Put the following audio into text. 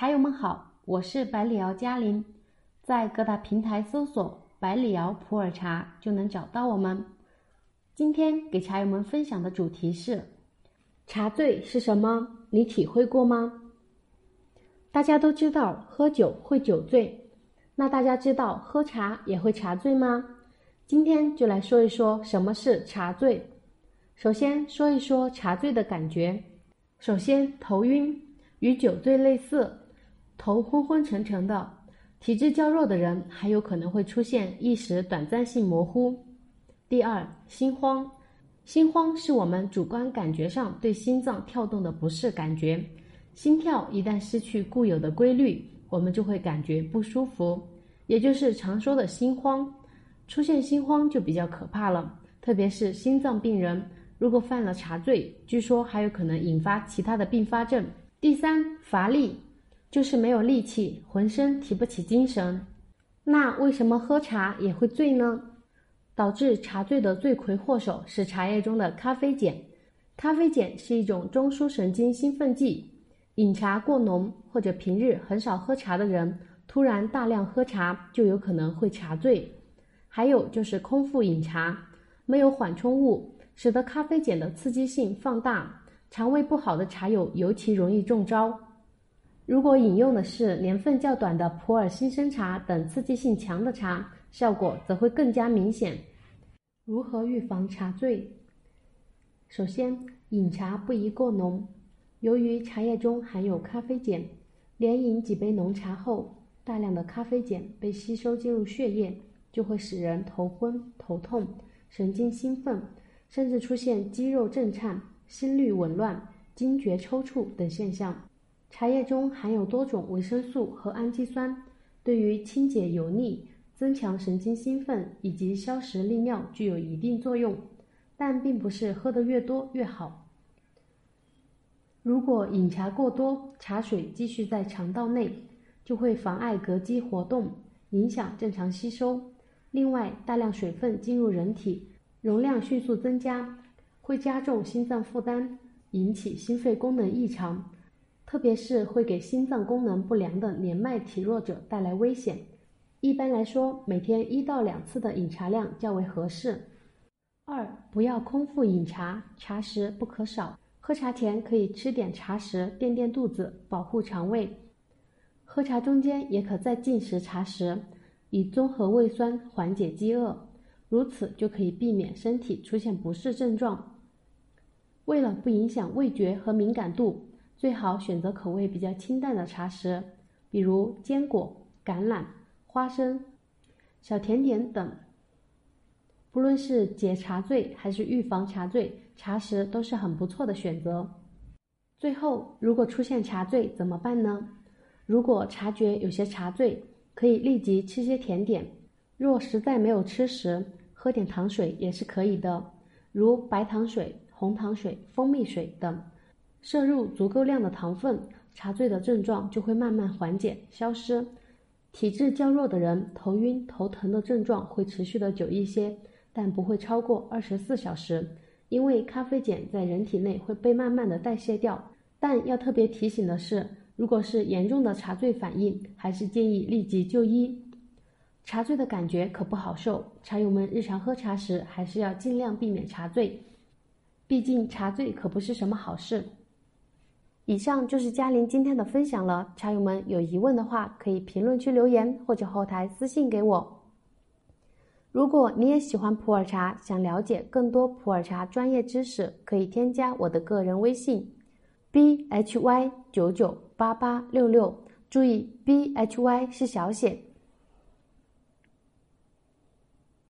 茶友们好，我是百里瑶嘉玲，在各大平台搜索“百里瑶普洱茶”就能找到我们。今天给茶友们分享的主题是：茶醉是什么？你体会过吗？大家都知道喝酒会酒醉，那大家知道喝茶也会茶醉吗？今天就来说一说什么是茶醉。首先说一说茶醉的感觉。首先，头晕，与酒醉类似，头昏昏沉沉的。体质较弱的人还有可能会出现意识短暂性模糊。第二，心慌，心慌是我们主观感觉上对心脏跳动的不适感觉。心跳一旦失去固有的规律，我们就会感觉不舒服，也就是常说的心慌。出现心慌就比较可怕了，特别是心脏病人。如果犯了茶醉，据说还有可能引发其他的并发症。第三，乏力，就是没有力气，浑身提不起精神。那为什么喝茶也会醉呢？导致茶醉的罪魁祸首是茶叶中的咖啡碱。咖啡碱是一种中枢神经兴奋剂，饮茶过浓或者平日很少喝茶的人，突然大量喝茶就有可能会茶醉。还有就是空腹饮茶，没有缓冲物。使得咖啡碱的刺激性放大，肠胃不好的茶友尤其容易中招。如果饮用的是年份较短的普洱新生茶等刺激性强的茶，效果则会更加明显。如何预防茶醉？首先，饮茶不宜过浓。由于茶叶中含有咖啡碱，连饮几杯浓茶后，大量的咖啡碱被吸收进入血液，就会使人头昏、头痛、神经兴奋。甚至出现肌肉震颤、心率紊乱、惊厥抽搐等现象。茶叶中含有多种维生素和氨基酸，对于清洁油腻、增强神经兴奋以及消食利尿具有一定作用，但并不是喝得越多越好。如果饮茶过多，茶水继续在肠道内，就会妨碍膈肌活动，影响正常吸收。另外，大量水分进入人体。容量迅速增加，会加重心脏负担，引起心肺功能异常，特别是会给心脏功能不良的年迈体弱者带来危险。一般来说，每天一到两次的饮茶量较为合适。二，不要空腹饮茶，茶食不可少。喝茶前可以吃点茶食垫垫肚子，保护肠胃。喝茶中间也可再进食茶食，以综合胃酸，缓解饥饿。如此就可以避免身体出现不适症状。为了不影响味觉和敏感度，最好选择口味比较清淡的茶食，比如坚果、橄榄、花生、小甜点等。不论是解茶醉还是预防茶醉，茶食都是很不错的选择。最后，如果出现茶醉怎么办呢？如果察觉有些茶醉，可以立即吃些甜点。若实在没有吃食，喝点糖水也是可以的，如白糖水、红糖水、蜂蜜水等，摄入足够量的糖分，茶醉的症状就会慢慢缓解消失。体质较弱的人，头晕头疼的症状会持续的久一些，但不会超过二十四小时，因为咖啡碱在人体内会被慢慢的代谢掉。但要特别提醒的是，如果是严重的茶醉反应，还是建议立即就医。茶醉的感觉可不好受，茶友们日常喝茶时还是要尽量避免茶醉，毕竟茶醉可不是什么好事。以上就是嘉玲今天的分享了，茶友们有疑问的话可以评论区留言或者后台私信给我。如果你也喜欢普洱茶，想了解更多普洱茶专业知识，可以添加我的个人微信：bhy 九九八八六六，注意 bhy 是小写。